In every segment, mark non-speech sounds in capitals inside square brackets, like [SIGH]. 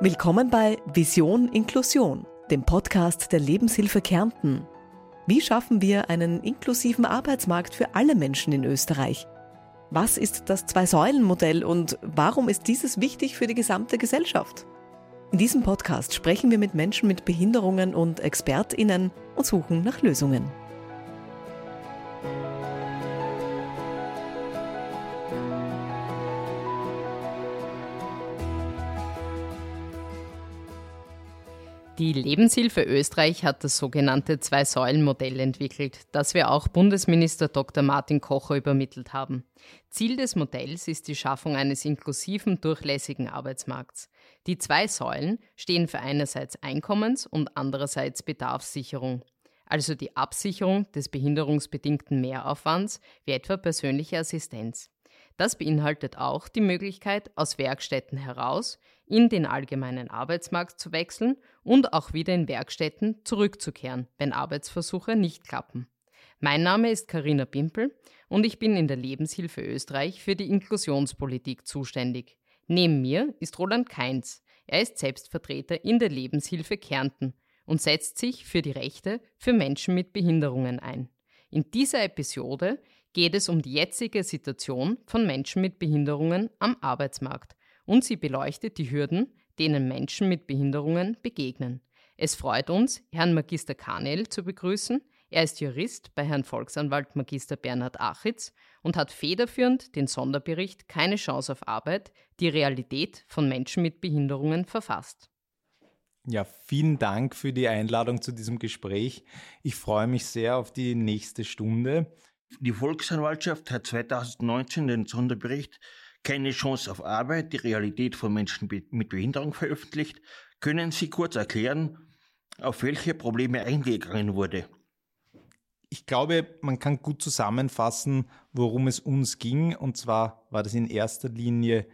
Willkommen bei Vision Inklusion, dem Podcast der Lebenshilfe Kärnten. Wie schaffen wir einen inklusiven Arbeitsmarkt für alle Menschen in Österreich? Was ist das Zwei-Säulen-Modell und warum ist dieses wichtig für die gesamte Gesellschaft? In diesem Podcast sprechen wir mit Menschen mit Behinderungen und ExpertInnen und suchen nach Lösungen. Die Lebenshilfe Österreich hat das sogenannte Zwei-Säulen-Modell entwickelt, das wir auch Bundesminister Dr. Martin Kocher übermittelt haben. Ziel des Modells ist die Schaffung eines inklusiven, durchlässigen Arbeitsmarkts. Die zwei Säulen stehen für einerseits Einkommens- und andererseits Bedarfssicherung, also die Absicherung des behinderungsbedingten Mehraufwands, wie etwa persönliche Assistenz. Das beinhaltet auch die Möglichkeit, aus Werkstätten heraus in den allgemeinen Arbeitsmarkt zu wechseln und auch wieder in Werkstätten zurückzukehren, wenn Arbeitsversuche nicht klappen. Mein Name ist Karina Pimpel und ich bin in der Lebenshilfe Österreich für die Inklusionspolitik zuständig. Neben mir ist Roland Keinz. Er ist Selbstvertreter in der Lebenshilfe Kärnten und setzt sich für die Rechte für Menschen mit Behinderungen ein. In dieser Episode geht es um die jetzige Situation von Menschen mit Behinderungen am Arbeitsmarkt und sie beleuchtet die Hürden, denen Menschen mit Behinderungen begegnen. Es freut uns, Herrn Magister Kanel zu begrüßen. Er ist Jurist bei Herrn Volksanwalt Magister Bernhard Achitz und hat federführend den Sonderbericht Keine Chance auf Arbeit, die Realität von Menschen mit Behinderungen verfasst. Ja, vielen Dank für die Einladung zu diesem Gespräch. Ich freue mich sehr auf die nächste Stunde. Die Volksanwaltschaft hat 2019 den Sonderbericht keine Chance auf Arbeit, die Realität von Menschen mit Behinderung veröffentlicht. Können Sie kurz erklären, auf welche Probleme eingegangen wurde? Ich glaube, man kann gut zusammenfassen, worum es uns ging. Und zwar war das in erster Linie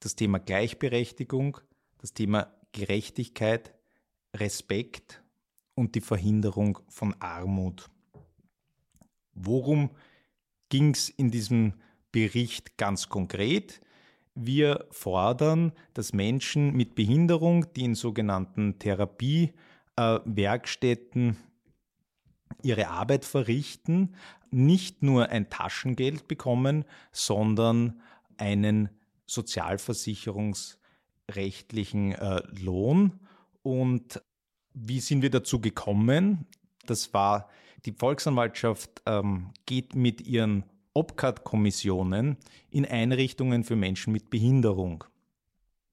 das Thema Gleichberechtigung, das Thema Gerechtigkeit, Respekt und die Verhinderung von Armut. Worum ging es in diesem Bericht ganz konkret. Wir fordern, dass Menschen mit Behinderung, die in sogenannten Therapiewerkstätten ihre Arbeit verrichten, nicht nur ein Taschengeld bekommen, sondern einen sozialversicherungsrechtlichen äh, Lohn. Und wie sind wir dazu gekommen? Das war, die Volksanwaltschaft ähm, geht mit ihren OPCAT-Kommissionen in Einrichtungen für Menschen mit Behinderung.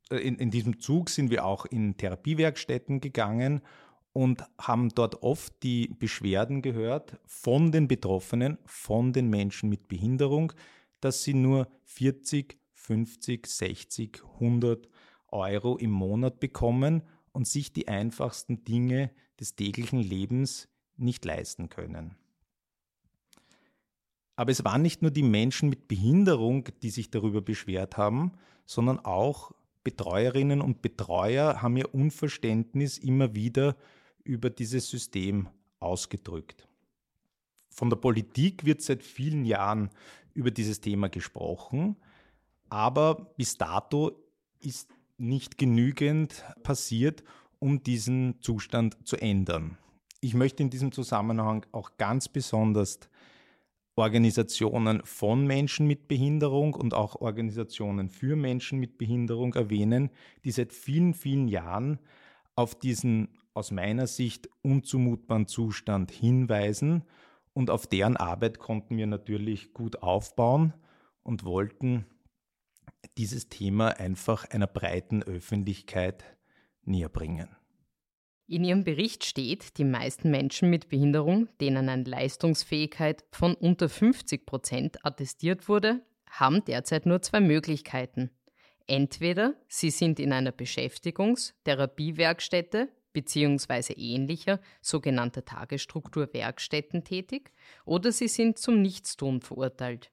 Äh, in, in diesem Zug sind wir auch in Therapiewerkstätten gegangen und haben dort oft die Beschwerden gehört von den Betroffenen, von den Menschen mit Behinderung, dass sie nur 40, 50, 60, 100 Euro im Monat bekommen und sich die einfachsten Dinge des täglichen Lebens nicht leisten können. Aber es waren nicht nur die Menschen mit Behinderung, die sich darüber beschwert haben, sondern auch Betreuerinnen und Betreuer haben ihr Unverständnis immer wieder über dieses System ausgedrückt. Von der Politik wird seit vielen Jahren über dieses Thema gesprochen, aber bis dato ist nicht genügend passiert, um diesen Zustand zu ändern. Ich möchte in diesem Zusammenhang auch ganz besonders Organisationen von Menschen mit Behinderung und auch Organisationen für Menschen mit Behinderung erwähnen, die seit vielen, vielen Jahren auf diesen aus meiner Sicht unzumutbaren Zustand hinweisen und auf deren Arbeit konnten wir natürlich gut aufbauen und wollten dieses Thema einfach einer breiten Öffentlichkeit näher bringen. In Ihrem Bericht steht, die meisten Menschen mit Behinderung, denen eine Leistungsfähigkeit von unter 50 Prozent attestiert wurde, haben derzeit nur zwei Möglichkeiten. Entweder sie sind in einer Beschäftigungs-, Therapiewerkstätte bzw. ähnlicher sogenannter Tagesstrukturwerkstätten tätig, oder sie sind zum Nichtstun verurteilt.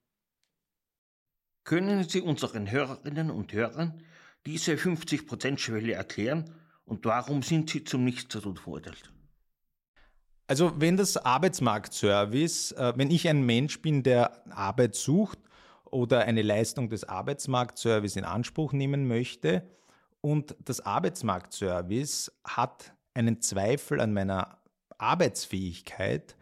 Können Sie unseren Hörerinnen und Hörern diese 50%-Schwelle erklären und warum sind sie zum Nichtstun verurteilt? Also wenn das Arbeitsmarktservice, äh, wenn ich ein Mensch bin, der Arbeit sucht oder eine Leistung des Arbeitsmarktservice in Anspruch nehmen möchte und das Arbeitsmarktservice hat einen Zweifel an meiner Arbeitsfähigkeit,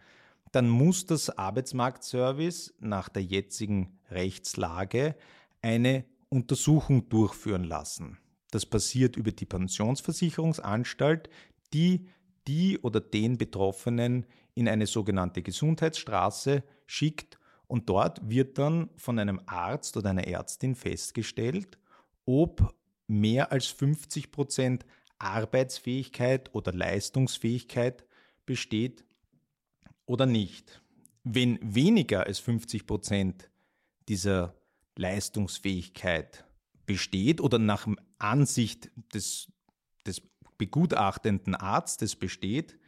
dann muss das Arbeitsmarktservice nach der jetzigen Rechtslage eine Untersuchung durchführen lassen. Das passiert über die Pensionsversicherungsanstalt, die die oder den Betroffenen in eine sogenannte Gesundheitsstraße schickt und dort wird dann von einem Arzt oder einer Ärztin festgestellt, ob mehr als 50 Prozent Arbeitsfähigkeit oder Leistungsfähigkeit besteht oder nicht. Wenn weniger als 50 Prozent dieser Leistungsfähigkeit besteht oder nach Ansicht des, des begutachtenden Arztes besteht,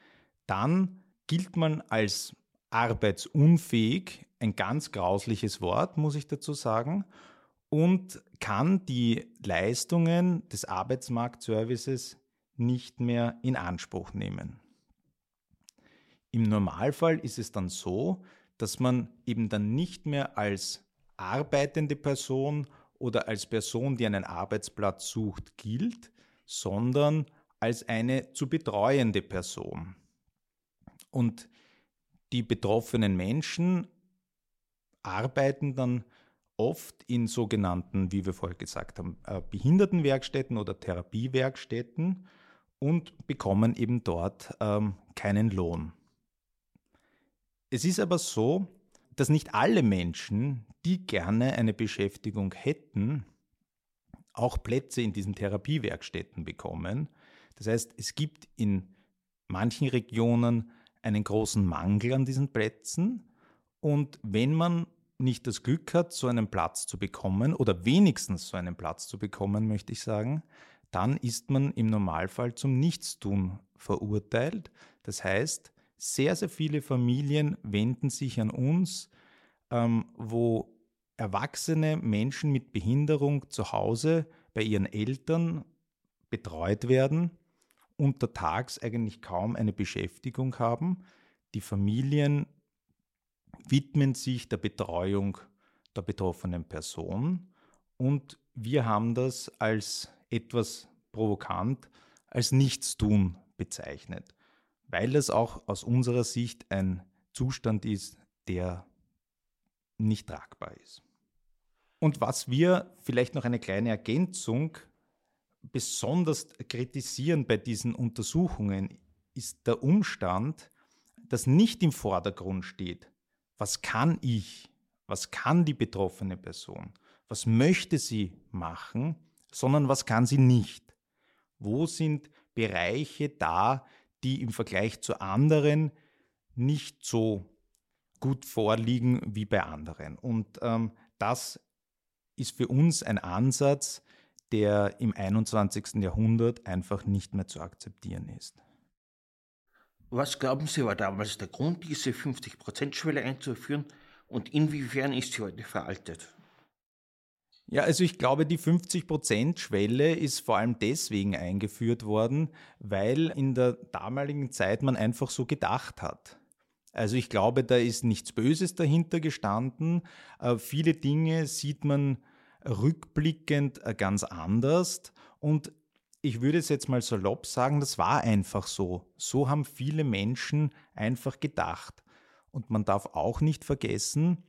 dann gilt man als arbeitsunfähig, ein ganz grausliches Wort, muss ich dazu sagen, und kann die Leistungen des Arbeitsmarktservices nicht mehr in Anspruch nehmen. Im Normalfall ist es dann so, dass man eben dann nicht mehr als arbeitende Person oder als Person, die einen Arbeitsplatz sucht, gilt, sondern als eine zu betreuende Person. Und die betroffenen Menschen arbeiten dann oft in sogenannten, wie wir vorher gesagt haben, äh, Behindertenwerkstätten oder Therapiewerkstätten und bekommen eben dort ähm, keinen Lohn. Es ist aber so, dass nicht alle Menschen, die gerne eine Beschäftigung hätten, auch Plätze in diesen Therapiewerkstätten bekommen. Das heißt, es gibt in manchen Regionen einen großen Mangel an diesen Plätzen und wenn man nicht das Glück hat, so einen Platz zu bekommen oder wenigstens so einen Platz zu bekommen, möchte ich sagen, dann ist man im Normalfall zum Nichtstun verurteilt. Das heißt, sehr, sehr viele Familien wenden sich an uns, ähm, wo erwachsene Menschen mit Behinderung zu Hause bei ihren Eltern betreut werden, untertags eigentlich kaum eine Beschäftigung haben. Die Familien widmen sich der Betreuung der betroffenen Person und wir haben das als etwas provokant als Nichtstun bezeichnet weil es auch aus unserer Sicht ein Zustand ist, der nicht tragbar ist. Und was wir vielleicht noch eine kleine Ergänzung besonders kritisieren bei diesen Untersuchungen, ist der Umstand, dass nicht im Vordergrund steht, was kann ich, was kann die betroffene Person, was möchte sie machen, sondern was kann sie nicht. Wo sind Bereiche da, die im Vergleich zu anderen nicht so gut vorliegen wie bei anderen. Und ähm, das ist für uns ein Ansatz, der im 21. Jahrhundert einfach nicht mehr zu akzeptieren ist. Was glauben Sie war damals der Grund, diese 50%-Schwelle einzuführen und inwiefern ist sie heute veraltet? Ja, also ich glaube, die 50%-Schwelle ist vor allem deswegen eingeführt worden, weil in der damaligen Zeit man einfach so gedacht hat. Also ich glaube, da ist nichts Böses dahinter gestanden. Äh, viele Dinge sieht man rückblickend äh, ganz anders. Und ich würde es jetzt mal salopp sagen, das war einfach so. So haben viele Menschen einfach gedacht. Und man darf auch nicht vergessen,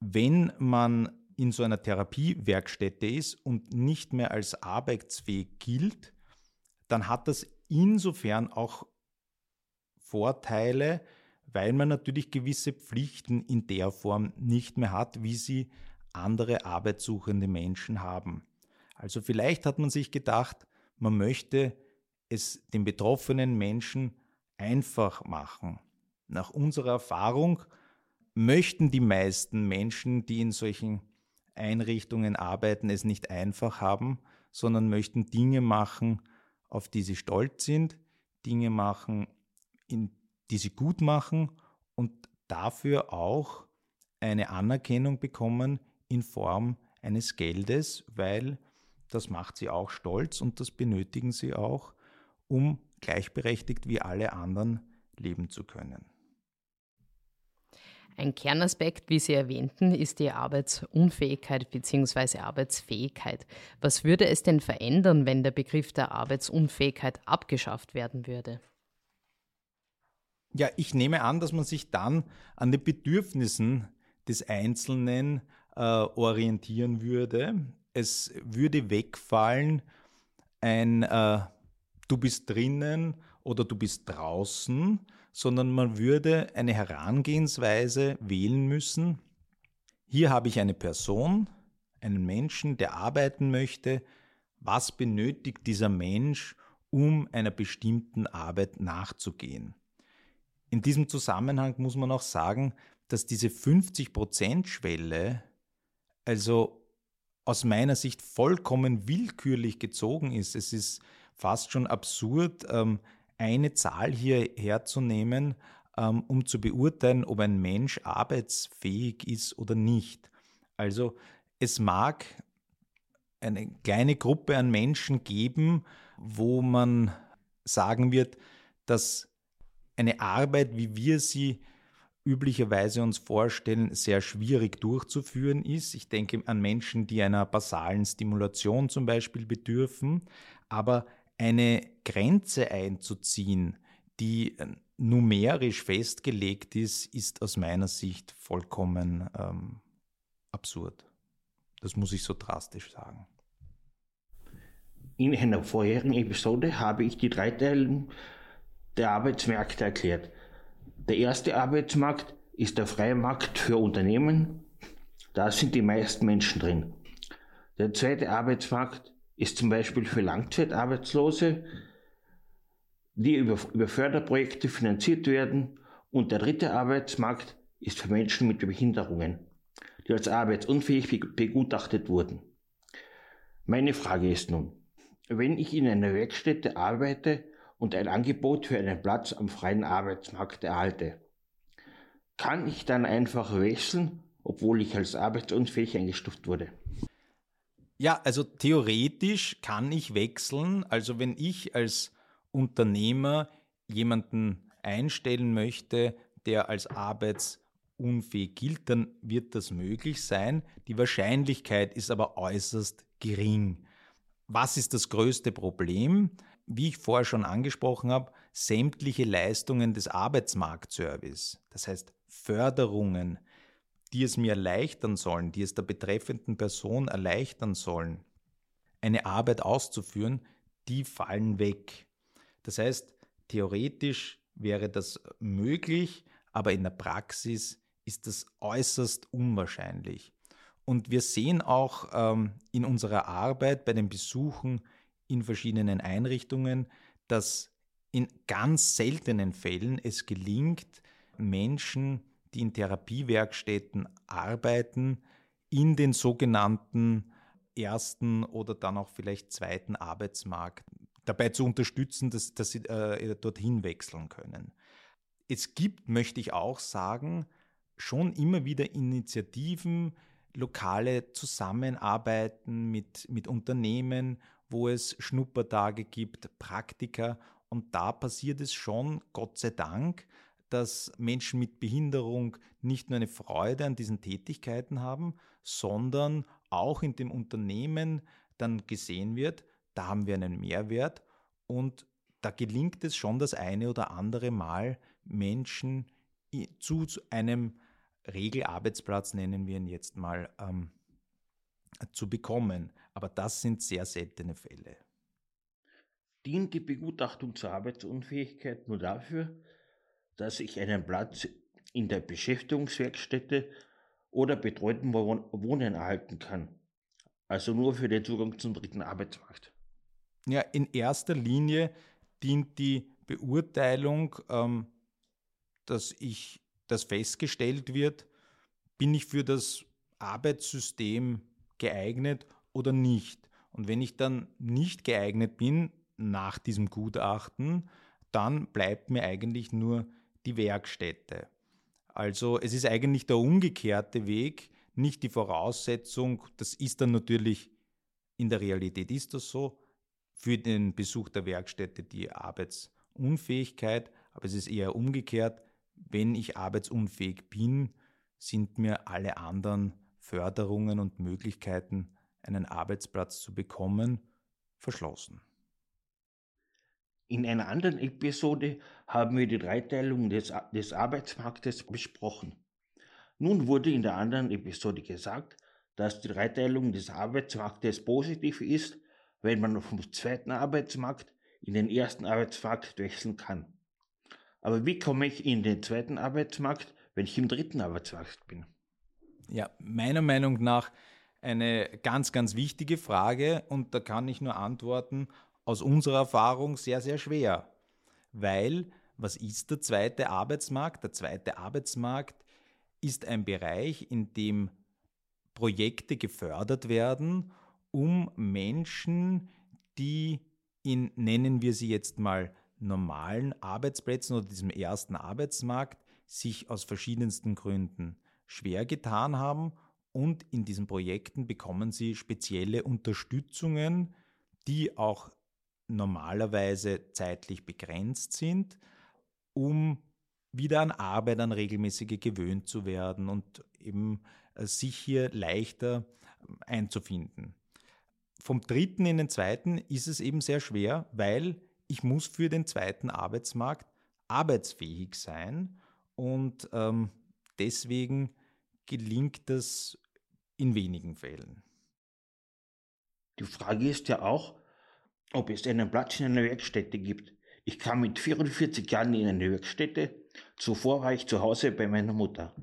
wenn man in so einer Therapiewerkstätte ist und nicht mehr als arbeitsfähig gilt, dann hat das insofern auch Vorteile, weil man natürlich gewisse Pflichten in der Form nicht mehr hat, wie sie andere arbeitssuchende Menschen haben. Also vielleicht hat man sich gedacht, man möchte es den betroffenen Menschen einfach machen. Nach unserer Erfahrung möchten die meisten Menschen, die in solchen Einrichtungen arbeiten, es nicht einfach haben, sondern möchten Dinge machen, auf die sie stolz sind, Dinge machen, in, die sie gut machen und dafür auch eine Anerkennung bekommen in Form eines Geldes, weil das macht sie auch stolz und das benötigen sie auch, um gleichberechtigt wie alle anderen leben zu können. Ein Kernaspekt, wie Sie erwähnten, ist die Arbeitsunfähigkeit bzw. Arbeitsfähigkeit. Was würde es denn verändern, wenn der Begriff der Arbeitsunfähigkeit abgeschafft werden würde? Ja, ich nehme an, dass man sich dann an den Bedürfnissen des Einzelnen äh, orientieren würde. Es würde wegfallen, ein äh, du bist drinnen oder du bist draußen, sondern man würde eine Herangehensweise wählen müssen. Hier habe ich eine Person, einen Menschen, der arbeiten möchte. Was benötigt dieser Mensch, um einer bestimmten Arbeit nachzugehen? In diesem Zusammenhang muss man auch sagen, dass diese 50%-Schwelle also aus meiner Sicht vollkommen willkürlich gezogen ist. Es ist fast schon absurd, ähm, eine Zahl hier herzunehmen, ähm, um zu beurteilen, ob ein Mensch arbeitsfähig ist oder nicht. Also es mag eine kleine Gruppe an Menschen geben, wo man sagen wird, dass eine Arbeit, wie wir sie üblicherweise uns vorstellen, sehr schwierig durchzuführen ist. Ich denke an Menschen, die einer basalen Stimulation zum Beispiel bedürfen. Aber eine Grenze einzuziehen, die numerisch festgelegt ist, ist aus meiner Sicht vollkommen ähm, absurd. Das muss ich so drastisch sagen. In einer vorherigen Episode habe ich die Dreiteilung der Arbeitsmärkte erklärt. Der erste Arbeitsmarkt ist der freie Markt für Unternehmen. Da sind die meisten Menschen drin. Der zweite Arbeitsmarkt ist zum Beispiel für Langzeitarbeitslose, die über, über Förderprojekte finanziert werden. Und der dritte Arbeitsmarkt ist für Menschen mit Behinderungen, die als arbeitsunfähig begutachtet wurden. Meine Frage ist nun, wenn ich in einer Werkstätte arbeite und ein Angebot für einen Platz am freien Arbeitsmarkt erhalte. Kann ich dann einfach wechseln, obwohl ich als arbeitsunfähig eingestuft wurde? Ja, also theoretisch kann ich wechseln. Also wenn ich als Unternehmer jemanden einstellen möchte, der als arbeitsunfähig gilt, dann wird das möglich sein. Die Wahrscheinlichkeit ist aber äußerst gering. Was ist das größte Problem? wie ich vorher schon angesprochen habe, sämtliche Leistungen des Arbeitsmarktservice, das heißt Förderungen, die es mir erleichtern sollen, die es der betreffenden Person erleichtern sollen, eine Arbeit auszuführen, die fallen weg. Das heißt, theoretisch wäre das möglich, aber in der Praxis ist das äußerst unwahrscheinlich. Und wir sehen auch ähm, in unserer Arbeit bei den Besuchen in verschiedenen Einrichtungen, dass in ganz seltenen Fällen es gelingt, Menschen, die in Therapiewerkstätten arbeiten, in den sogenannten ersten oder dann auch vielleicht zweiten Arbeitsmarkt dabei zu unterstützen, dass, dass sie äh, dorthin wechseln können. Es gibt, möchte ich auch sagen, schon immer wieder Initiativen, lokale Zusammenarbeiten mit, mit Unternehmen wo es Schnuppertage gibt, Praktika. Und da passiert es schon, Gott sei Dank, dass Menschen mit Behinderung nicht nur eine Freude an diesen Tätigkeiten haben, sondern auch in dem Unternehmen dann gesehen wird, da haben wir einen Mehrwert und da gelingt es schon das eine oder andere Mal, Menschen zu einem Regelarbeitsplatz, nennen wir ihn jetzt mal, ähm, zu bekommen. Aber das sind sehr seltene Fälle. Dient die Begutachtung zur Arbeitsunfähigkeit nur dafür, dass ich einen Platz in der Beschäftigungswerkstätte oder betreuten Wohnen erhalten kann? Also nur für den Zugang zum dritten Arbeitsmarkt. Ja, in erster Linie dient die Beurteilung, ähm, dass ich, dass festgestellt wird, bin ich für das Arbeitssystem geeignet oder nicht. Und wenn ich dann nicht geeignet bin nach diesem Gutachten, dann bleibt mir eigentlich nur die Werkstätte. Also es ist eigentlich der umgekehrte Weg, nicht die Voraussetzung, das ist dann natürlich, in der Realität ist das so, für den Besuch der Werkstätte die Arbeitsunfähigkeit, aber es ist eher umgekehrt, wenn ich arbeitsunfähig bin, sind mir alle anderen Förderungen und Möglichkeiten, einen Arbeitsplatz zu bekommen, verschlossen. In einer anderen Episode haben wir die Dreiteilung des, des Arbeitsmarktes besprochen. Nun wurde in der anderen Episode gesagt, dass die Dreiteilung des Arbeitsmarktes positiv ist, wenn man vom zweiten Arbeitsmarkt in den ersten Arbeitsmarkt wechseln kann. Aber wie komme ich in den zweiten Arbeitsmarkt, wenn ich im dritten Arbeitsmarkt bin? Ja, meiner Meinung nach eine ganz, ganz wichtige Frage und da kann ich nur antworten, aus unserer Erfahrung sehr, sehr schwer. Weil, was ist der zweite Arbeitsmarkt? Der zweite Arbeitsmarkt ist ein Bereich, in dem Projekte gefördert werden, um Menschen, die in, nennen wir sie jetzt mal, normalen Arbeitsplätzen oder diesem ersten Arbeitsmarkt sich aus verschiedensten Gründen schwer getan haben und in diesen Projekten bekommen sie spezielle Unterstützungen, die auch normalerweise zeitlich begrenzt sind, um wieder an Arbeit, an regelmäßige gewöhnt zu werden und eben äh, sich hier leichter ähm, einzufinden. Vom dritten in den zweiten ist es eben sehr schwer, weil ich muss für den zweiten Arbeitsmarkt arbeitsfähig sein und ähm, deswegen gelingt das in wenigen Fällen. Die Frage ist ja auch, ob es einen Platz in einer Werkstätte gibt. Ich kam mit 44 Jahren in eine Werkstätte, zuvor war ich zu Hause bei meiner Mutter.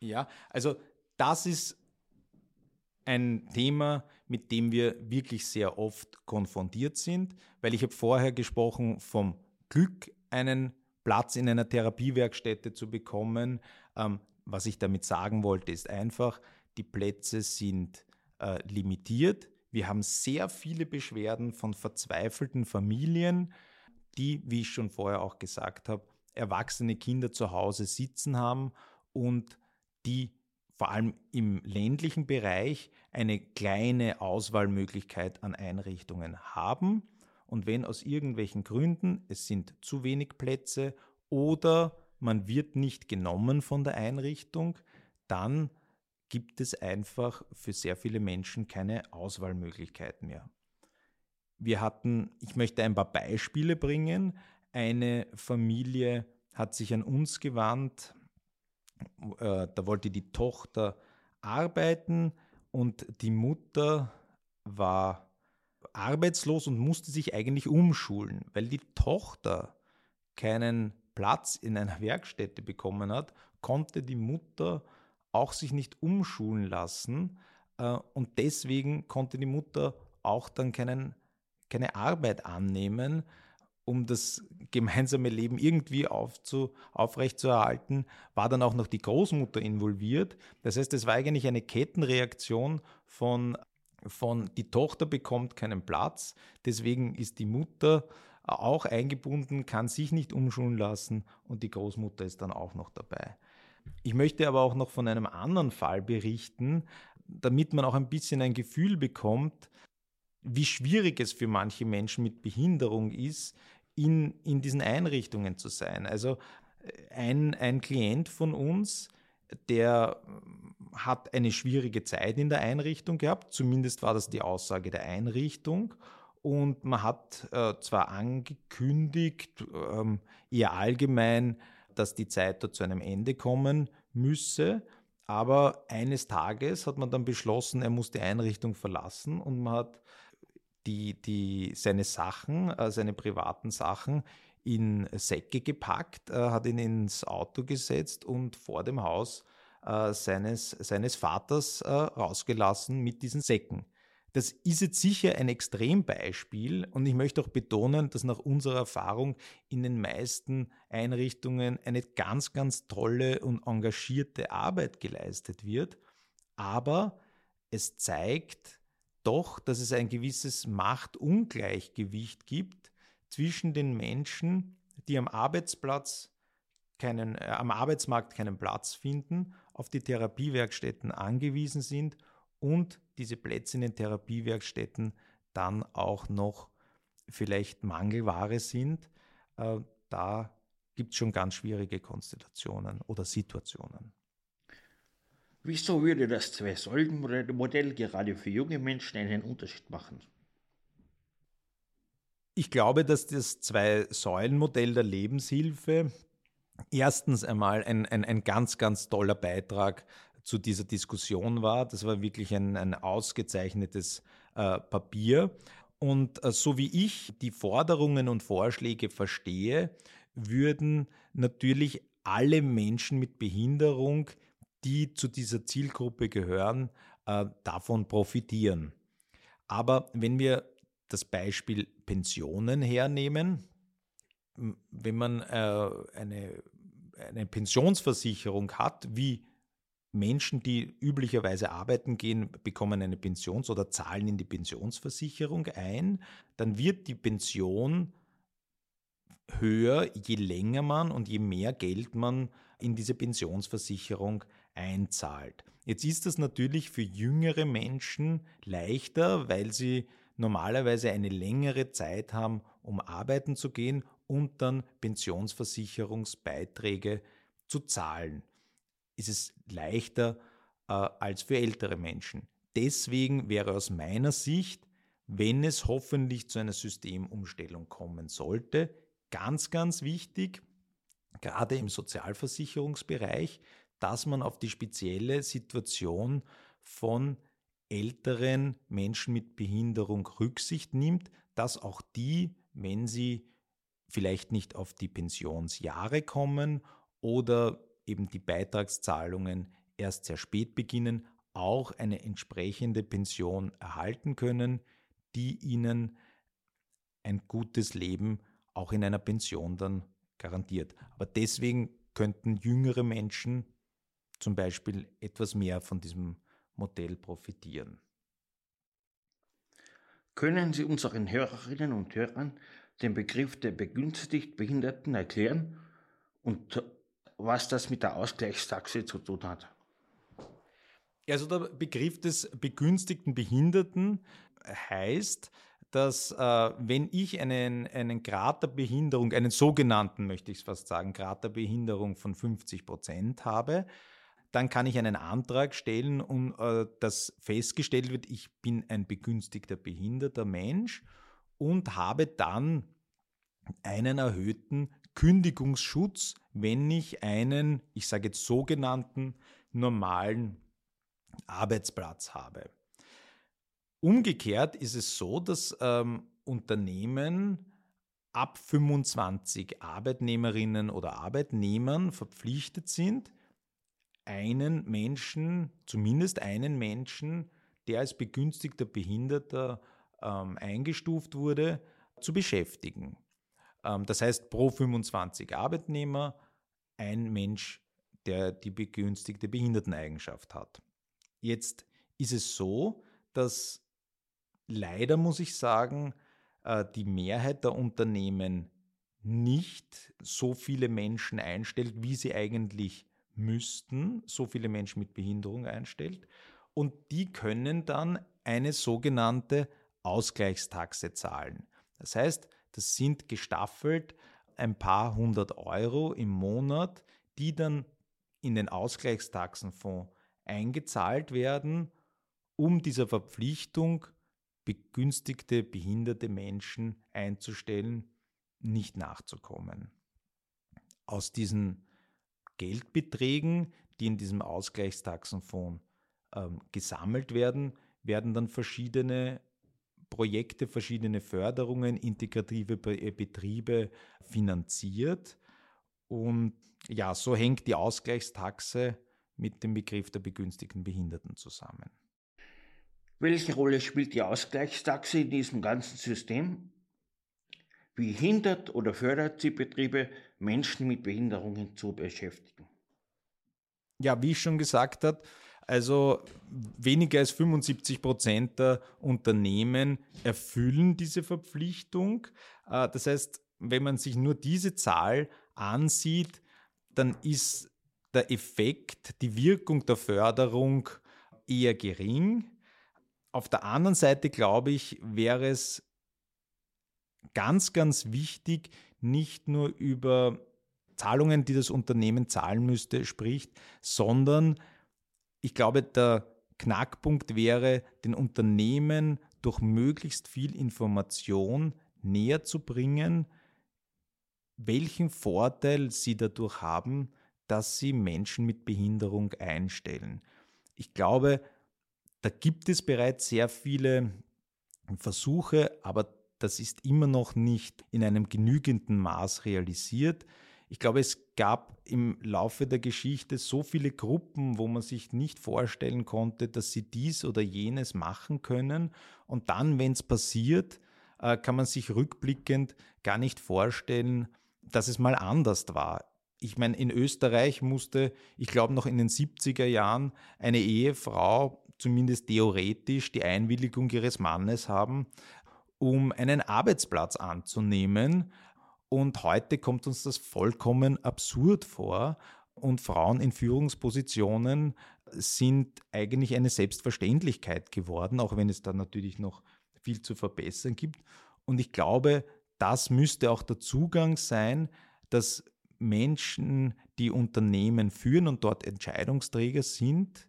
Ja, also das ist ein Thema, mit dem wir wirklich sehr oft konfrontiert sind, weil ich habe vorher gesprochen vom Glück, einen Platz in einer Therapiewerkstätte zu bekommen. Ähm, was ich damit sagen wollte, ist einfach, die Plätze sind äh, limitiert. Wir haben sehr viele Beschwerden von verzweifelten Familien, die, wie ich schon vorher auch gesagt habe, erwachsene Kinder zu Hause sitzen haben und die vor allem im ländlichen Bereich eine kleine Auswahlmöglichkeit an Einrichtungen haben. Und wenn aus irgendwelchen Gründen es sind zu wenig Plätze oder man wird nicht genommen von der Einrichtung, dann gibt es einfach für sehr viele Menschen keine Auswahlmöglichkeit mehr. Wir hatten, ich möchte ein paar Beispiele bringen. Eine Familie hat sich an uns gewandt, äh, da wollte die Tochter arbeiten und die Mutter war arbeitslos und musste sich eigentlich umschulen, weil die Tochter keinen Platz in einer [LAUGHS] Werkstätte bekommen hat, konnte die Mutter auch sich nicht umschulen lassen äh, und deswegen konnte die Mutter auch dann keinen, keine Arbeit annehmen, um das gemeinsame Leben irgendwie aufzu, aufrechtzuerhalten, war dann auch noch die Großmutter involviert. Das heißt, es war eigentlich eine Kettenreaktion von, von die Tochter bekommt keinen Platz, deswegen ist die Mutter auch eingebunden, kann sich nicht umschulen lassen und die Großmutter ist dann auch noch dabei. Ich möchte aber auch noch von einem anderen Fall berichten, damit man auch ein bisschen ein Gefühl bekommt, wie schwierig es für manche Menschen mit Behinderung ist, in, in diesen Einrichtungen zu sein. Also äh, ein, ein Klient von uns, der hat eine schwierige Zeit in der Einrichtung gehabt, zumindest war das die Aussage der Einrichtung. Und man hat äh, zwar angekündigt, ähm, eher allgemein, dass die Zeit dort zu einem Ende kommen müsse, aber eines Tages hat man dann beschlossen, er muss die Einrichtung verlassen und man hat die, die, seine Sachen, äh, seine privaten Sachen in Säcke gepackt, äh, hat ihn ins Auto gesetzt und vor dem Haus äh, seines, seines Vaters rausgelassen mit diesen Säcken. Das ist jetzt sicher ein Extrembeispiel und ich möchte auch betonen, dass nach unserer Erfahrung in den meisten Einrichtungen eine ganz, ganz tolle und engagierte Arbeit geleistet wird. Aber es zeigt, doch, dass es ein gewisses Machtungleichgewicht gibt zwischen den Menschen, die am Arbeitsplatz keinen, äh, am Arbeitsmarkt keinen Platz finden, auf die Therapiewerkstätten angewiesen sind und diese Plätze in den Therapiewerkstätten dann auch noch vielleicht Mangelware sind. Äh, da gibt es schon ganz schwierige Konstellationen oder Situationen. Wieso würde das Zwei-Säulen-Modell gerade für junge Menschen einen Unterschied machen? Ich glaube, dass das Zwei-Säulen-Modell der Lebenshilfe erstens einmal ein, ein, ein ganz, ganz toller Beitrag zu dieser Diskussion war. Das war wirklich ein, ein ausgezeichnetes äh, Papier. Und äh, so wie ich die Forderungen und Vorschläge verstehe, würden natürlich alle Menschen mit Behinderung die zu dieser Zielgruppe gehören, äh, davon profitieren. Aber wenn wir das Beispiel Pensionen hernehmen, wenn man äh, eine, eine Pensionsversicherung hat, wie Menschen, die üblicherweise arbeiten gehen, bekommen eine Pensions- oder zahlen in die Pensionsversicherung ein, dann wird die Pension höher, je länger man und je mehr Geld man in diese Pensionsversicherung einzahlt. Jetzt ist das natürlich für jüngere Menschen leichter, weil sie normalerweise eine längere Zeit haben, um arbeiten zu gehen und dann Pensionsversicherungsbeiträge zu zahlen. Ist es leichter äh, als für ältere Menschen. Deswegen wäre aus meiner Sicht, wenn es hoffentlich zu einer Systemumstellung kommen sollte, ganz, ganz wichtig, gerade im Sozialversicherungsbereich, dass man auf die spezielle Situation von älteren Menschen mit Behinderung Rücksicht nimmt, dass auch die, wenn sie vielleicht nicht auf die Pensionsjahre kommen oder eben die Beitragszahlungen erst sehr spät beginnen, auch eine entsprechende Pension erhalten können, die ihnen ein gutes Leben auch in einer Pension dann garantiert. Aber deswegen könnten jüngere Menschen zum Beispiel etwas mehr von diesem Modell profitieren. Können Sie unseren Hörerinnen und Hörern den Begriff der begünstigt Behinderten erklären und was das mit der Ausgleichstaxe zu tun hat? Also der Begriff des begünstigten Behinderten heißt, dass äh, wenn ich einen, einen Grad der Behinderung, einen sogenannten, möchte ich es fast sagen, Grad der Behinderung von 50 Prozent habe, dann kann ich einen Antrag stellen und äh, dass festgestellt wird, ich bin ein begünstigter behinderter Mensch und habe dann einen erhöhten Kündigungsschutz, wenn ich einen, ich sage jetzt sogenannten normalen Arbeitsplatz habe. Umgekehrt ist es so, dass ähm, Unternehmen ab 25 Arbeitnehmerinnen oder Arbeitnehmern verpflichtet sind, einen Menschen, zumindest einen Menschen, der als begünstigter Behinderter ähm, eingestuft wurde, zu beschäftigen. Ähm, das heißt, pro 25 Arbeitnehmer ein Mensch, der die begünstigte Behinderteneigenschaft hat. Jetzt ist es so, dass leider, muss ich sagen, äh, die Mehrheit der Unternehmen nicht so viele Menschen einstellt, wie sie eigentlich müssten, so viele Menschen mit Behinderung einstellt. Und die können dann eine sogenannte Ausgleichstaxe zahlen. Das heißt, das sind gestaffelt ein paar hundert Euro im Monat, die dann in den Ausgleichstaxenfonds eingezahlt werden, um dieser Verpflichtung, begünstigte, behinderte Menschen einzustellen, nicht nachzukommen. Aus diesen Geldbeträgen, die in diesem Ausgleichstaxenfonds ähm, gesammelt werden, werden dann verschiedene Projekte, verschiedene Förderungen, integrative äh, Betriebe finanziert. Und ja, so hängt die Ausgleichstaxe mit dem Begriff der begünstigten Behinderten zusammen. Welche Rolle spielt die Ausgleichstaxe in diesem ganzen System? Wie hindert oder fördert sie Betriebe, Menschen mit Behinderungen zu beschäftigen? Ja, wie ich schon gesagt habe, also weniger als 75 Prozent der Unternehmen erfüllen diese Verpflichtung. Äh, das heißt, wenn man sich nur diese Zahl ansieht, dann ist der Effekt, die Wirkung der Förderung eher gering. Auf der anderen Seite, glaube ich, wäre es ganz, ganz wichtig, nicht nur über Zahlungen, die das Unternehmen zahlen müsste, spricht, sondern ich glaube, der Knackpunkt wäre, den Unternehmen durch möglichst viel Information näher zu bringen, welchen Vorteil sie dadurch haben, dass sie Menschen mit Behinderung einstellen. Ich glaube, da gibt es bereits sehr viele Versuche, aber das ist immer noch nicht in einem genügenden Maß realisiert. Ich glaube, es gab im Laufe der Geschichte so viele Gruppen, wo man sich nicht vorstellen konnte, dass sie dies oder jenes machen können. Und dann, wenn es passiert, äh, kann man sich rückblickend gar nicht vorstellen, dass es mal anders war. Ich meine, in Österreich musste, ich glaube noch in den 70er Jahren, eine Ehefrau zumindest theoretisch die Einwilligung ihres Mannes haben, um einen Arbeitsplatz anzunehmen. Und heute kommt uns das vollkommen absurd vor. Und Frauen in Führungspositionen sind eigentlich eine Selbstverständlichkeit geworden, auch wenn es da natürlich noch viel zu verbessern gibt. Und ich glaube, das müsste auch der Zugang sein, dass Menschen, die Unternehmen führen und dort Entscheidungsträger sind,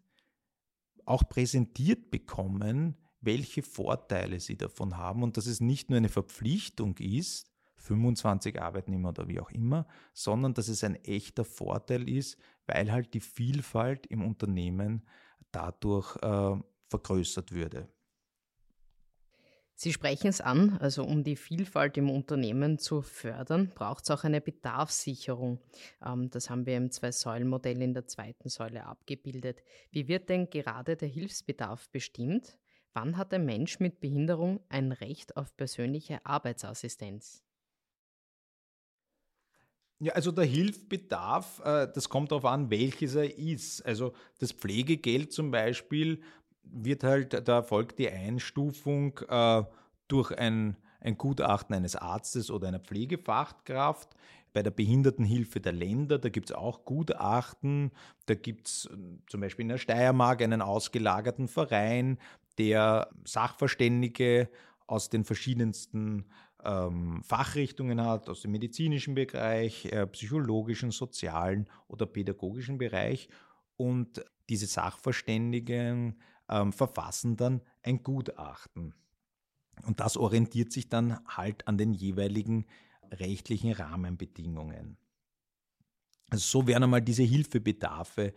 auch präsentiert bekommen, welche Vorteile sie davon haben und dass es nicht nur eine Verpflichtung ist, 25 Arbeitnehmer oder wie auch immer, sondern dass es ein echter Vorteil ist, weil halt die Vielfalt im Unternehmen dadurch äh, vergrößert würde. Sie sprechen es an, also um die Vielfalt im Unternehmen zu fördern, braucht es auch eine Bedarfssicherung. Ähm, das haben wir im Zwei-Säulen-Modell in der zweiten Säule abgebildet. Wie wird denn gerade der Hilfsbedarf bestimmt? Wann hat ein Mensch mit Behinderung ein Recht auf persönliche Arbeitsassistenz? Ja, also der Hilfsbedarf, äh, das kommt darauf an, welches er ist. Also das Pflegegeld zum Beispiel wird halt, da erfolgt die Einstufung äh, durch ein, ein Gutachten eines Arztes oder einer Pflegefachkraft. Bei der Behindertenhilfe der Länder, da gibt es auch Gutachten. Da gibt es äh, zum Beispiel in der Steiermark einen ausgelagerten Verein, der Sachverständige aus den verschiedensten ähm, Fachrichtungen hat, aus dem medizinischen Bereich, äh, psychologischen, sozialen oder pädagogischen Bereich. Und diese Sachverständigen ähm, verfassen dann ein Gutachten. Und das orientiert sich dann halt an den jeweiligen rechtlichen Rahmenbedingungen. Also so werden einmal diese Hilfebedarfe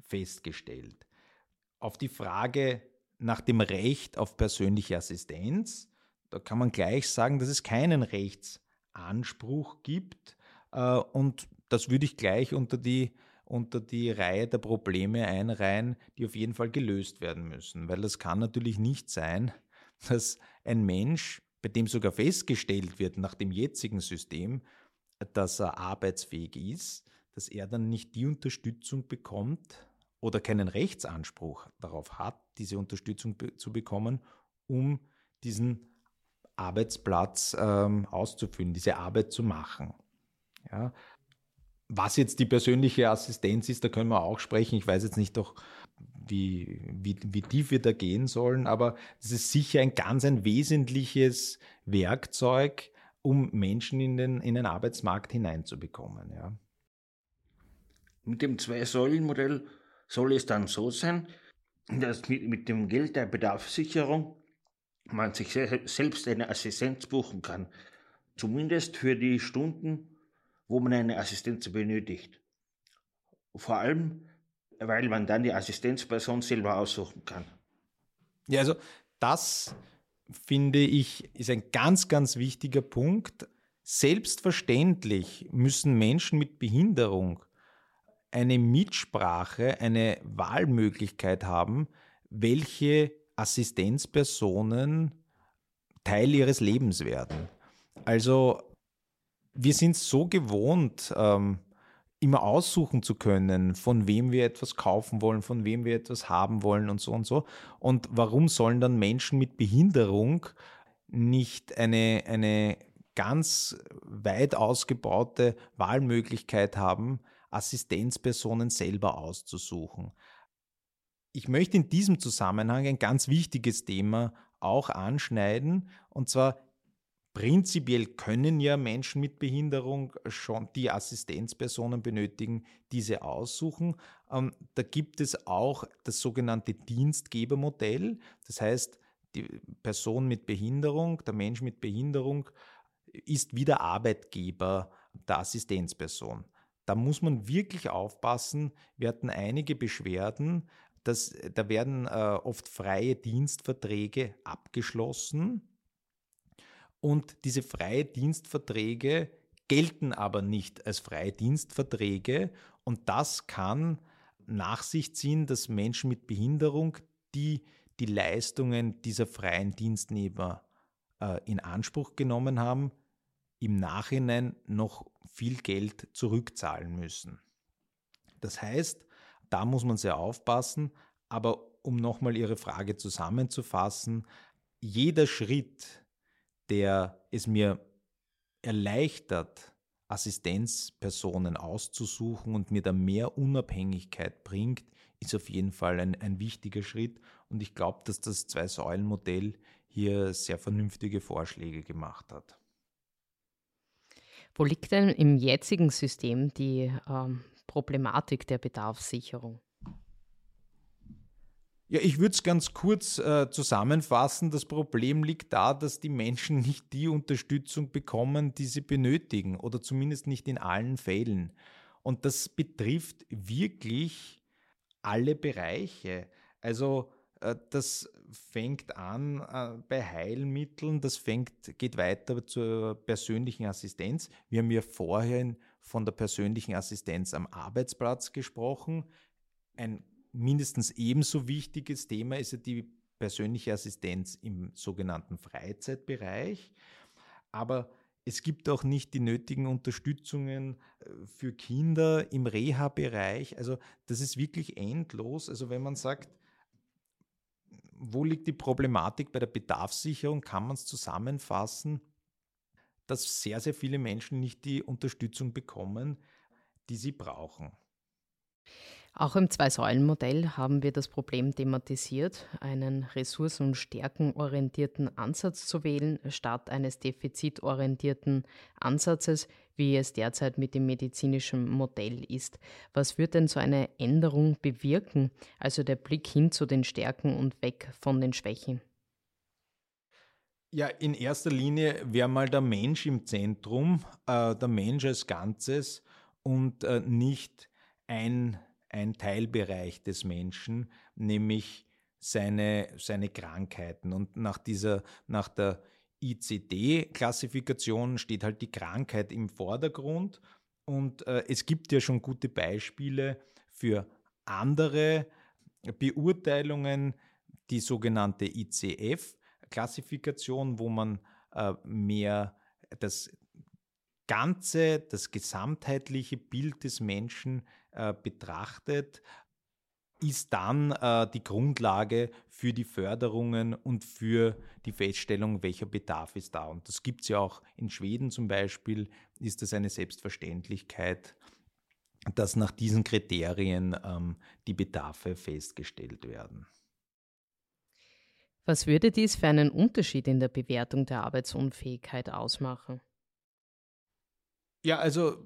festgestellt. Auf die Frage nach dem Recht auf persönliche Assistenz, da kann man gleich sagen, dass es keinen Rechtsanspruch gibt. Äh, und das würde ich gleich unter die unter die Reihe der Probleme einreihen, die auf jeden Fall gelöst werden müssen. Weil das kann natürlich nicht sein, dass ein Mensch, bei dem sogar festgestellt wird nach dem jetzigen System, dass er arbeitsfähig ist, dass er dann nicht die Unterstützung bekommt oder keinen Rechtsanspruch darauf hat, diese Unterstützung zu bekommen, um diesen Arbeitsplatz ähm, auszufüllen, diese Arbeit zu machen. Ja, was jetzt die persönliche Assistenz ist, da können wir auch sprechen. Ich weiß jetzt nicht doch, wie, wie, wie tief wir da gehen sollen, aber es ist sicher ein ganz ein wesentliches Werkzeug, um Menschen in den, in den Arbeitsmarkt hineinzubekommen. Ja. Mit dem Zwei-Säulen-Modell soll es dann so sein, dass mit, mit dem Geld der Bedarfssicherung man sich selbst eine Assistenz buchen kann. Zumindest für die Stunden, wo man eine Assistenz benötigt. Vor allem, weil man dann die Assistenzperson selber aussuchen kann. Ja, also das finde ich ist ein ganz, ganz wichtiger Punkt. Selbstverständlich müssen Menschen mit Behinderung eine Mitsprache, eine Wahlmöglichkeit haben, welche Assistenzpersonen Teil ihres Lebens werden. Also wir sind so gewohnt, ähm, immer aussuchen zu können, von wem wir etwas kaufen wollen, von wem wir etwas haben wollen und so und so. Und warum sollen dann Menschen mit Behinderung nicht eine, eine ganz weit ausgebaute Wahlmöglichkeit haben, Assistenzpersonen selber auszusuchen? Ich möchte in diesem Zusammenhang ein ganz wichtiges Thema auch anschneiden, und zwar Prinzipiell können ja Menschen mit Behinderung schon, die Assistenzpersonen benötigen, diese aussuchen. Ähm, da gibt es auch das sogenannte Dienstgebermodell. Das heißt, die Person mit Behinderung, der Mensch mit Behinderung ist wieder Arbeitgeber der Assistenzperson. Da muss man wirklich aufpassen. Wir hatten einige Beschwerden, dass, da werden äh, oft freie Dienstverträge abgeschlossen und diese freie Dienstverträge gelten aber nicht als freie Dienstverträge und das kann nach sich ziehen, dass Menschen mit Behinderung, die die Leistungen dieser freien Dienstnehmer äh, in Anspruch genommen haben, im Nachhinein noch viel Geld zurückzahlen müssen. Das heißt, da muss man sehr aufpassen, aber um nochmal Ihre Frage zusammenzufassen, jeder Schritt, der es mir erleichtert, Assistenzpersonen auszusuchen und mir da mehr Unabhängigkeit bringt, ist auf jeden Fall ein, ein wichtiger Schritt. Und ich glaube, dass das Zwei-Säulen-Modell hier sehr vernünftige Vorschläge gemacht hat. Wo liegt denn im jetzigen System die ähm, Problematik der Bedarfssicherung? Ja, ich würde es ganz kurz äh, zusammenfassen. Das Problem liegt da, dass die Menschen [LAUGHS] nicht die Unterstützung bekommen, die sie benötigen oder zumindest nicht in allen Fällen. Und das betrifft wirklich alle Bereiche. Also äh, das fängt an äh, bei Heilmitteln, das fängt, geht weiter zur persönlichen Assistenz. Wir haben ja vorhin von der persönlichen Assistenz am Arbeitsplatz gesprochen. Ein mindestens ebenso wichtiges Thema ist ja die persönliche Assistenz im sogenannten Freizeitbereich. Aber es gibt auch nicht die nötigen Unterstützungen äh, für Kinder im Reha-Bereich. Also das ist wirklich endlos. Also wenn man sagt, wo liegt die Problematik bei der Bedarfssicherung, kann man es zusammenfassen, dass sehr, sehr viele Menschen nicht die Unterstützung bekommen, die sie brauchen. Auch im Zwei-Säulen-Modell haben wir das Problem thematisiert, einen ressourcen- und stärkenorientierten Ansatz zu wählen, statt eines defizitorientierten Ansatzes, wie es derzeit mit dem medizinischen Modell ist. Was wird denn so eine Änderung bewirken, also der Blick hin zu den Stärken und weg von den Schwächen? Ja, in erster Linie wäre mal der Mensch im Zentrum, äh, der Mensch als Ganzes und äh, nicht ein ein Teilbereich des Menschen, nämlich seine, seine Krankheiten. Und nach dieser, nach der ICD-Klassifikation steht halt die Krankheit im Vordergrund. Und äh, es gibt ja schon gute Beispiele für andere Beurteilungen, die sogenannte ICF-Klassifikation, wo man äh, mehr das Ganze, das gesamtheitliche Bild des Menschen äh, betrachtet, ist dann äh, die Grundlage für die Förderungen und für die Feststellung, welcher Bedarf ist da. Und das gibt es ja auch in Schweden zum Beispiel, ist das eine Selbstverständlichkeit, dass nach diesen Kriterien ähm, die Bedarfe festgestellt werden. Was würde dies für einen Unterschied in der Bewertung der Arbeitsunfähigkeit ausmachen? Ja, also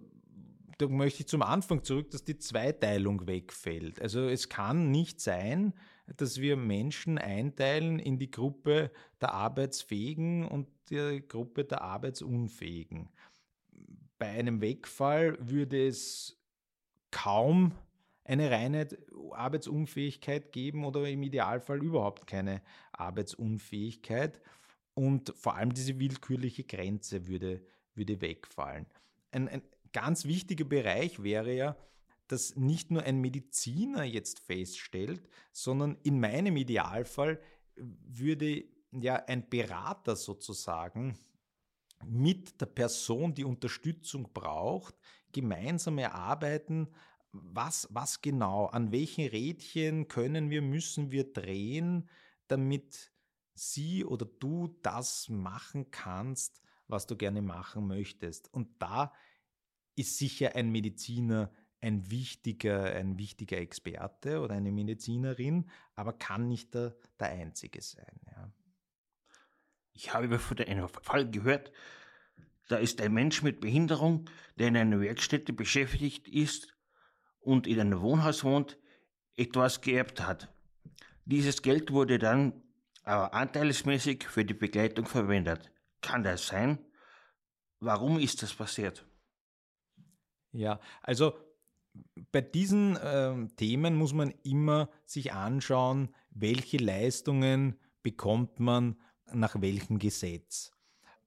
da möchte ich zum Anfang zurück, dass die Zweiteilung wegfällt. Also es kann nicht sein, dass wir Menschen einteilen in die Gruppe der Arbeitsfähigen und die Gruppe der Arbeitsunfähigen. Bei einem Wegfall würde es kaum eine reine Arbeitsunfähigkeit geben oder im Idealfall überhaupt keine Arbeitsunfähigkeit. Und vor allem diese willkürliche Grenze würde, würde wegfallen. Ein, ein, ganz wichtiger Bereich wäre ja, dass nicht nur ein Mediziner jetzt feststellt, sondern in meinem Idealfall würde ja ein Berater sozusagen mit der Person, die Unterstützung braucht, gemeinsam erarbeiten, was, was genau, an welchen Rädchen können wir, müssen wir drehen, damit sie oder du das machen kannst, was du gerne machen möchtest. Und da ist sicher ein Mediziner ein wichtiger, ein wichtiger Experte oder eine Medizinerin, aber kann nicht der, der Einzige sein. Ja. Ich habe von einem Fall gehört, da ist ein Mensch mit Behinderung, der in einer Werkstätte beschäftigt ist und in einem Wohnhaus wohnt, etwas geerbt hat. Dieses Geld wurde dann aber anteilsmäßig für die Begleitung verwendet. Kann das sein? Warum ist das passiert? Ja, also bei diesen äh, Themen muss man immer sich anschauen, welche Leistungen bekommt man nach welchem Gesetz.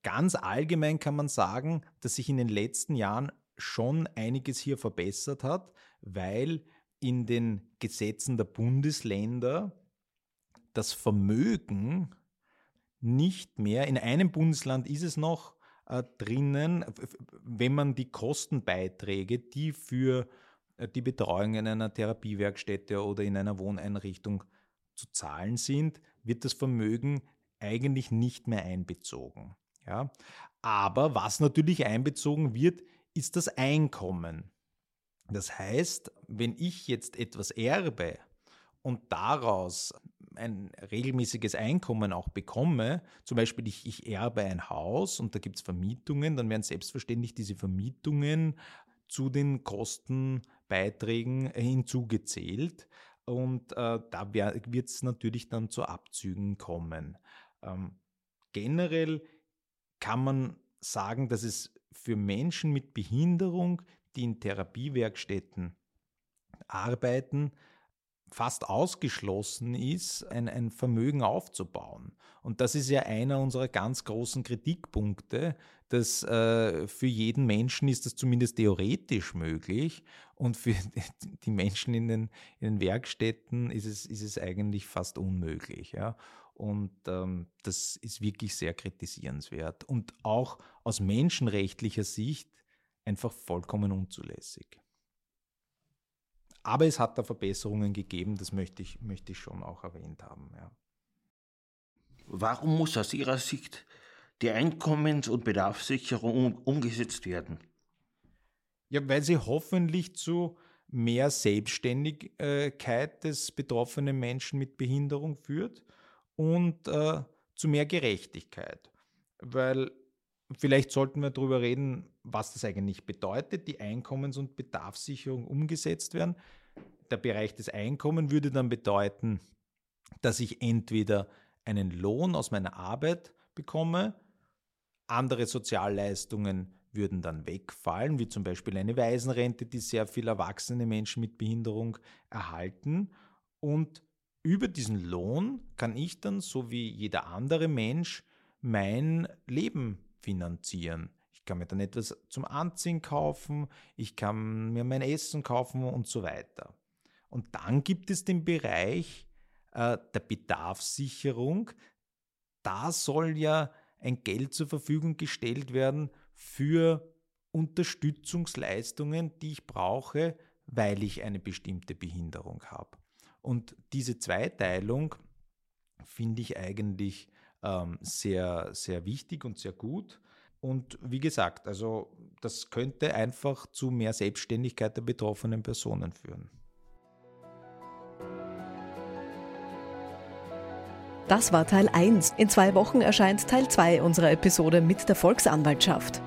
Ganz allgemein kann man sagen, dass sich in den letzten Jahren schon einiges hier verbessert hat, weil in den Gesetzen der Bundesländer das Vermögen nicht mehr, in einem Bundesland ist es noch äh, drinnen, wenn man die Kostenbeiträge, die für äh, die Betreuung in einer Therapiewerkstätte oder in einer Wohneinrichtung zu zahlen sind, wird das Vermögen eigentlich nicht mehr einbezogen. Ja? Aber was natürlich einbezogen wird, ist das Einkommen. Das heißt, wenn ich jetzt etwas erbe und daraus ein regelmäßiges Einkommen auch bekomme, zum Beispiel ich, ich erbe ein Haus und da gibt es Vermietungen, dann werden selbstverständlich diese Vermietungen zu den Kostenbeiträgen hinzugezählt und äh, da wird es natürlich dann zu Abzügen kommen. Ähm, generell kann man sagen, dass es für Menschen mit Behinderung, die in Therapiewerkstätten arbeiten, fast ausgeschlossen ist, ein, ein, Vermögen aufzubauen. Und das ist ja einer unserer ganz großen Kritikpunkte, dass äh, für jeden Menschen ist das zumindest theoretisch möglich und für [LAUGHS] die Menschen in den, in den Werkstätten ist es, ist es eigentlich fast unmöglich. Ja? Und ähm, das ist wirklich sehr kritisierenswert und auch aus menschenrechtlicher Sicht einfach vollkommen unzulässig. Aber es hat da Verbesserungen gegeben, das möchte ich, möchte ich schon auch erwähnt haben. Ja. Warum muss aus Ihrer Sicht die Einkommens- und Bedarfssicherung umgesetzt werden? Ja, weil sie hoffentlich zu mehr Selbstständigkeit des betroffenen Menschen mit Behinderung führt und äh, zu mehr Gerechtigkeit. Weil vielleicht sollten wir darüber reden, was das eigentlich bedeutet, die Einkommens- und Bedarfssicherung umgesetzt werden. Der Bereich des Einkommens würde dann bedeuten, dass ich entweder einen Lohn aus meiner Arbeit bekomme, andere Sozialleistungen würden dann wegfallen, wie zum Beispiel eine Waisenrente, die sehr viele erwachsene Menschen mit Behinderung erhalten. Und über diesen Lohn kann ich dann, so wie jeder andere Mensch, mein Leben finanzieren. Ich kann mir dann etwas zum Anziehen kaufen, ich kann mir mein Essen kaufen und so weiter. Und dann gibt es den Bereich äh, der Bedarfssicherung. Da soll ja ein Geld zur Verfügung gestellt werden für Unterstützungsleistungen, die ich brauche, weil ich eine bestimmte Behinderung habe. Und diese Zweiteilung finde ich eigentlich ähm, sehr, sehr wichtig und sehr gut. Und wie gesagt, also das könnte einfach zu mehr Selbstständigkeit der betroffenen Personen führen. Das war Teil 1. In zwei Wochen erscheint Teil 2 unserer Episode mit der Volksanwaltschaft.